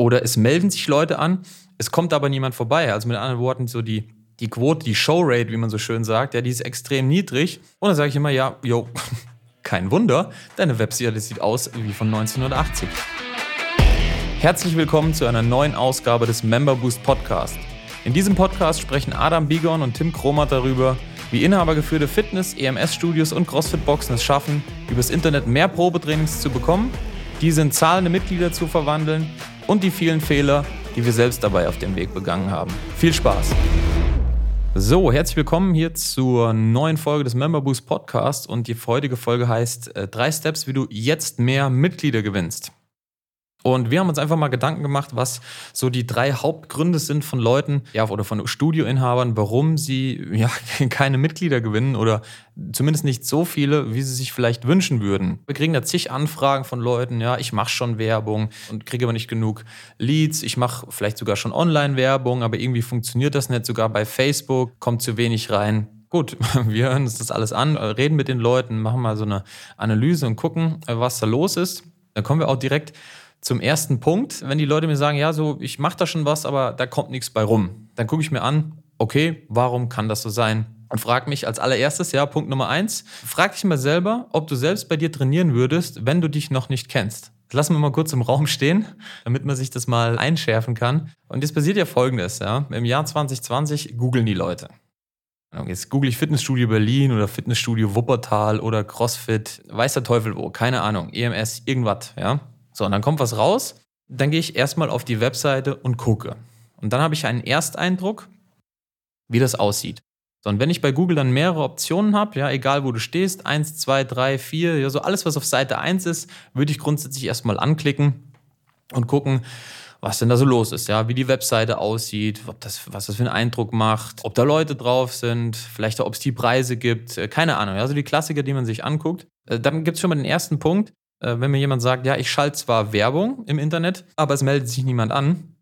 Oder es melden sich Leute an, es kommt aber niemand vorbei. Also mit anderen Worten, so die, die Quote, die Showrate, wie man so schön sagt, ja, die ist extrem niedrig. Und dann sage ich immer, ja, jo, kein Wunder, deine Webseite sieht aus wie von 1980. Herzlich willkommen zu einer neuen Ausgabe des Member Boost Podcast. In diesem Podcast sprechen Adam Bigon und Tim Kromat darüber, wie inhabergeführte Fitness-, EMS-Studios und CrossFit-Boxen es schaffen, übers Internet mehr Probetrainings zu bekommen, diese in zahlende Mitglieder zu verwandeln und die vielen Fehler, die wir selbst dabei auf dem Weg begangen haben. Viel Spaß! So, herzlich willkommen hier zur neuen Folge des Member Boost Podcasts und die heutige Folge heißt äh, drei Steps, wie du jetzt mehr Mitglieder gewinnst. Und wir haben uns einfach mal Gedanken gemacht, was so die drei Hauptgründe sind von Leuten, ja, oder von Studioinhabern, warum sie ja keine Mitglieder gewinnen oder zumindest nicht so viele, wie sie sich vielleicht wünschen würden. Wir kriegen da zig Anfragen von Leuten, ja, ich mache schon Werbung und kriege aber nicht genug Leads. Ich mache vielleicht sogar schon Online-Werbung, aber irgendwie funktioniert das nicht. Sogar bei Facebook kommt zu wenig rein. Gut, wir hören uns das alles an, reden mit den Leuten, machen mal so eine Analyse und gucken, was da los ist. Dann kommen wir auch direkt zum ersten Punkt, wenn die Leute mir sagen, ja, so, ich mache da schon was, aber da kommt nichts bei rum, dann gucke ich mir an, okay, warum kann das so sein? Und frag mich als allererstes, ja, Punkt Nummer eins, frag dich mal selber, ob du selbst bei dir trainieren würdest, wenn du dich noch nicht kennst. Lassen wir mal kurz im Raum stehen, damit man sich das mal einschärfen kann. Und jetzt passiert ja Folgendes, ja. Im Jahr 2020 googeln die Leute. Jetzt google ich Fitnessstudio Berlin oder Fitnessstudio Wuppertal oder CrossFit, weiß der Teufel wo, keine Ahnung, EMS, irgendwas, ja. So, und dann kommt was raus. Dann gehe ich erstmal auf die Webseite und gucke. Und dann habe ich einen Ersteindruck, wie das aussieht. So, und wenn ich bei Google dann mehrere Optionen habe, ja, egal wo du stehst, 1, 2, 3, 4, ja, so alles, was auf Seite 1 ist, würde ich grundsätzlich erstmal anklicken und gucken, was denn da so los ist, ja, wie die Webseite aussieht, ob das, was das für einen Eindruck macht, ob da Leute drauf sind, vielleicht auch, ob es die Preise gibt, äh, keine Ahnung, also die Klassiker, die man sich anguckt. Äh, dann gibt es schon mal den ersten Punkt, äh, wenn mir jemand sagt, ja, ich schalte zwar Werbung im Internet, aber es meldet sich niemand an.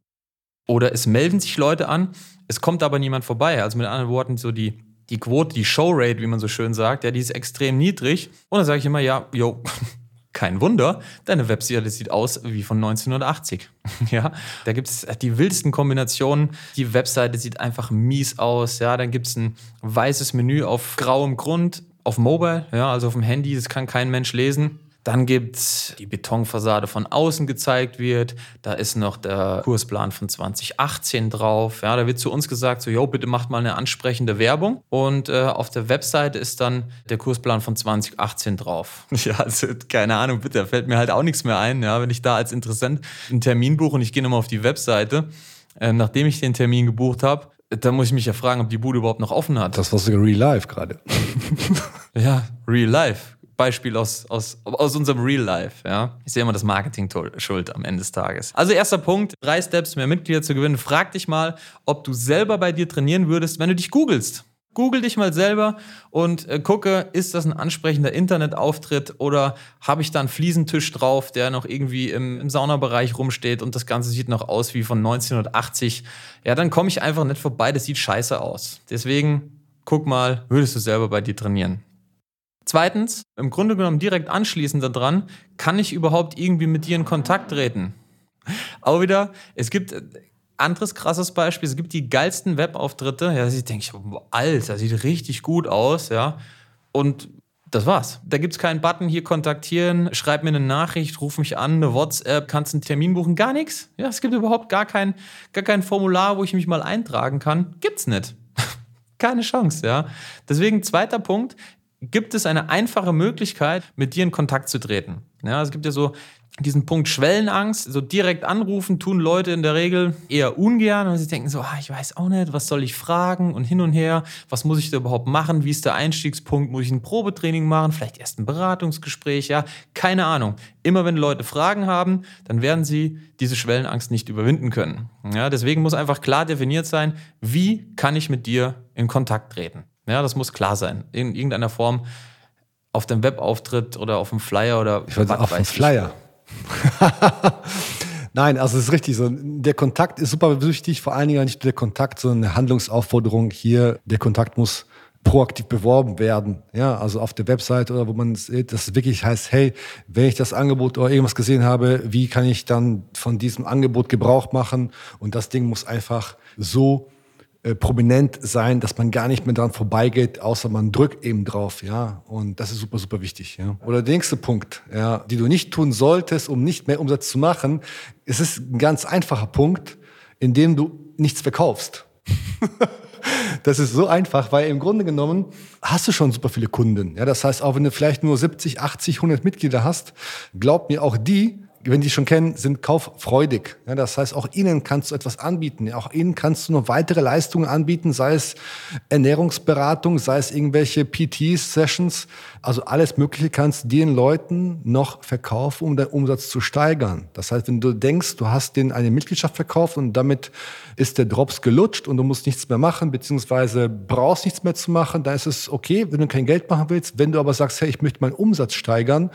Oder es melden sich Leute an, es kommt aber niemand vorbei. Also mit anderen Worten, so die, die Quote, die Showrate, wie man so schön sagt, ja, die ist extrem niedrig. Und dann sage ich immer, ja, jo, kein Wunder, deine Webseite sieht aus wie von 1980. ja, da gibt es die wildesten Kombinationen. Die Webseite sieht einfach mies aus. Ja, dann gibt es ein weißes Menü auf grauem Grund, auf Mobile, ja, also auf dem Handy, das kann kein Mensch lesen. Dann gibt es die Betonfassade von außen gezeigt wird. Da ist noch der Kursplan von 2018 drauf. Ja, da wird zu uns gesagt, so, yo, bitte macht mal eine ansprechende Werbung. Und äh, auf der Webseite ist dann der Kursplan von 2018 drauf. Ja, also keine Ahnung, bitte, da fällt mir halt auch nichts mehr ein. Ja, wenn ich da als Interessent einen Termin buche und ich gehe nochmal auf die Webseite, äh, nachdem ich den Termin gebucht habe, da muss ich mich ja fragen, ob die Bude überhaupt noch offen hat. Das war sogar Real Life gerade. ja, Real Life. Beispiel aus, aus, aus unserem Real Life. Ja? Ich sehe immer das Marketing schuld am Ende des Tages. Also erster Punkt, drei Steps, mehr Mitglieder zu gewinnen. Frag dich mal, ob du selber bei dir trainieren würdest, wenn du dich googelst. Google dich mal selber und äh, gucke, ist das ein ansprechender Internetauftritt oder habe ich da einen Fliesentisch drauf, der noch irgendwie im, im Saunabereich rumsteht und das Ganze sieht noch aus wie von 1980. Ja, dann komme ich einfach nicht vorbei, das sieht scheiße aus. Deswegen guck mal, würdest du selber bei dir trainieren? Zweitens, im Grunde genommen direkt anschließend daran, kann ich überhaupt irgendwie mit dir in Kontakt treten? Auch wieder, es gibt äh, anderes krasses Beispiel, es gibt die geilsten Webauftritte, ja, ich denke, Alter, sieht richtig gut aus, ja. Und das war's. Da gibt es keinen Button hier kontaktieren, schreib mir eine Nachricht, ruf mich an, eine WhatsApp, kannst einen Termin buchen, gar nichts. Ja, es gibt überhaupt gar kein, gar kein Formular, wo ich mich mal eintragen kann. Gibt's nicht. Keine Chance, ja. Deswegen zweiter Punkt, gibt es eine einfache Möglichkeit, mit dir in Kontakt zu treten. Ja, es gibt ja so diesen Punkt Schwellenangst, so direkt anrufen, tun Leute in der Regel eher ungern, weil sie denken so, ah, ich weiß auch nicht, was soll ich fragen und hin und her, was muss ich da überhaupt machen, wie ist der Einstiegspunkt, muss ich ein Probetraining machen, vielleicht erst ein Beratungsgespräch, ja, keine Ahnung. Immer wenn Leute Fragen haben, dann werden sie diese Schwellenangst nicht überwinden können. Ja, deswegen muss einfach klar definiert sein, wie kann ich mit dir in Kontakt treten. Ja, das muss klar sein. In irgendeiner Form auf dem Webauftritt oder auf dem Flyer oder ich würde auf dem Flyer. Nein, also es ist richtig so. Der Kontakt ist super wichtig, vor allen Dingen nicht der Kontakt, sondern eine Handlungsaufforderung hier. Der Kontakt muss proaktiv beworben werden. Ja, also auf der Website oder wo man sieht, dass es wirklich heißt, hey, wenn ich das Angebot oder irgendwas gesehen habe, wie kann ich dann von diesem Angebot Gebrauch machen? Und das Ding muss einfach so äh, prominent sein, dass man gar nicht mehr dran vorbeigeht, außer man drückt eben drauf, ja. Und das ist super, super wichtig, ja. Oder der nächste Punkt, ja, die du nicht tun solltest, um nicht mehr Umsatz zu machen, es ist ein ganz einfacher Punkt, in dem du nichts verkaufst. Das ist so einfach, weil im Grunde genommen hast du schon super viele Kunden. Ja, das heißt, auch wenn du vielleicht nur 70, 80, 100 Mitglieder hast, glaub mir, auch die wenn die schon kennen, sind kauffreudig. Ja, das heißt, auch ihnen kannst du etwas anbieten. Auch ihnen kannst du noch weitere Leistungen anbieten, sei es Ernährungsberatung, sei es irgendwelche PT-Sessions. Also alles Mögliche kannst du den Leuten noch verkaufen, um deinen Umsatz zu steigern. Das heißt, wenn du denkst, du hast denen eine Mitgliedschaft verkauft und damit ist der Drops gelutscht und du musst nichts mehr machen, beziehungsweise brauchst nichts mehr zu machen, dann ist es okay, wenn du kein Geld machen willst. Wenn du aber sagst, hey, ich möchte meinen Umsatz steigern,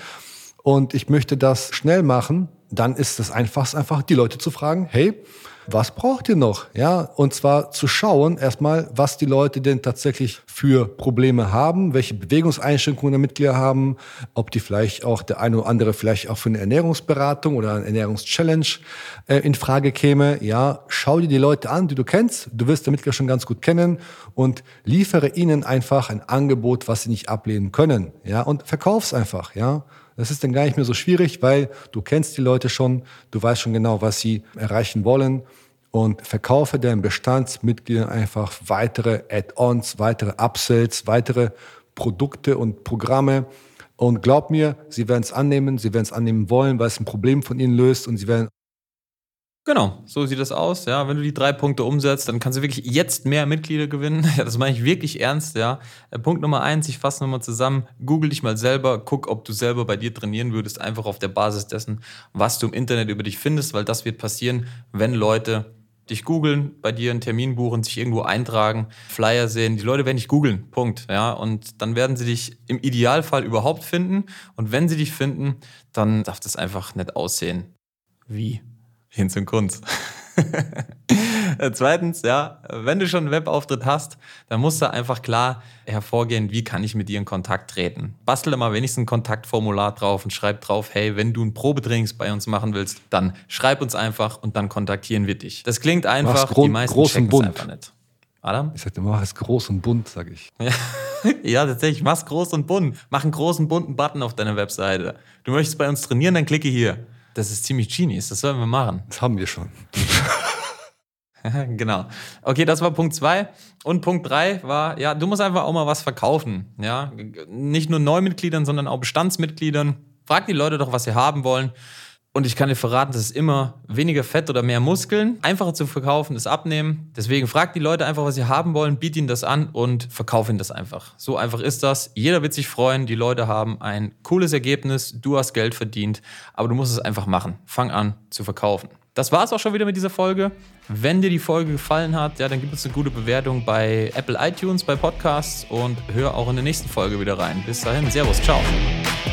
und ich möchte das schnell machen, dann ist es einfachst einfach, die Leute zu fragen, hey, was braucht ihr noch? Ja, und zwar zu schauen erstmal, was die Leute denn tatsächlich für Probleme haben, welche Bewegungseinschränkungen der Mitglieder haben, ob die vielleicht auch der eine oder andere vielleicht auch für eine Ernährungsberatung oder eine Ernährungschallenge äh, in Frage käme. Ja, schau dir die Leute an, die du kennst. Du wirst der Mitglieder schon ganz gut kennen und liefere ihnen einfach ein Angebot, was sie nicht ablehnen können. Ja, und verkauf's einfach. Ja, das ist dann gar nicht mehr so schwierig, weil du kennst die Leute schon, du weißt schon genau, was sie erreichen wollen und verkaufe deinen Bestandsmitgliedern einfach weitere Add-ons, weitere Upsells, weitere Produkte und Programme. Und glaub mir, sie werden es annehmen, sie werden es annehmen wollen, weil es ein Problem von ihnen löst und sie werden Genau, so sieht das aus. Ja, wenn du die drei Punkte umsetzt, dann kannst du wirklich jetzt mehr Mitglieder gewinnen. Ja, das meine ich wirklich ernst. Ja, äh, Punkt Nummer eins: Ich fasse nochmal zusammen. Google dich mal selber, guck, ob du selber bei dir trainieren würdest, einfach auf der Basis dessen, was du im Internet über dich findest, weil das wird passieren, wenn Leute dich googeln, bei dir einen Termin buchen, sich irgendwo eintragen, Flyer sehen. Die Leute werden dich googeln. Punkt. Ja, und dann werden sie dich im Idealfall überhaupt finden. Und wenn sie dich finden, dann darf das einfach nicht aussehen wie hin zum Kunst. Zweitens, ja, wenn du schon einen Webauftritt hast, dann musst du einfach klar hervorgehen, wie kann ich mit dir in Kontakt treten. Bastel mal wenigstens ein Kontaktformular drauf und schreib drauf, hey, wenn du ein Probetrainings bei uns machen willst, dann schreib uns einfach und dann kontaktieren wir dich. Das klingt einfach, die meisten groß und bunt. einfach nicht. Adam? Ich sagte, mach es groß und bunt, sag ich. Ja. ja, tatsächlich, mach's groß und bunt. Mach einen großen bunten Button auf deiner Webseite. Du möchtest bei uns trainieren, dann klicke hier. Das ist ziemlich genius, das sollen wir machen. Das haben wir schon. genau. Okay, das war Punkt zwei Und Punkt drei war, ja, du musst einfach auch mal was verkaufen. Ja, nicht nur Neumitgliedern, sondern auch Bestandsmitgliedern. Frag die Leute doch, was sie haben wollen. Und ich kann dir verraten, das ist immer weniger Fett oder mehr Muskeln. Einfacher zu verkaufen ist abnehmen. Deswegen frag die Leute einfach, was sie haben wollen, biet ihnen das an und verkauf ihnen das einfach. So einfach ist das. Jeder wird sich freuen. Die Leute haben ein cooles Ergebnis. Du hast Geld verdient. Aber du musst es einfach machen. Fang an zu verkaufen. Das war es auch schon wieder mit dieser Folge. Wenn dir die Folge gefallen hat, ja, dann gib uns eine gute Bewertung bei Apple iTunes, bei Podcasts und hör auch in der nächsten Folge wieder rein. Bis dahin, Servus, ciao.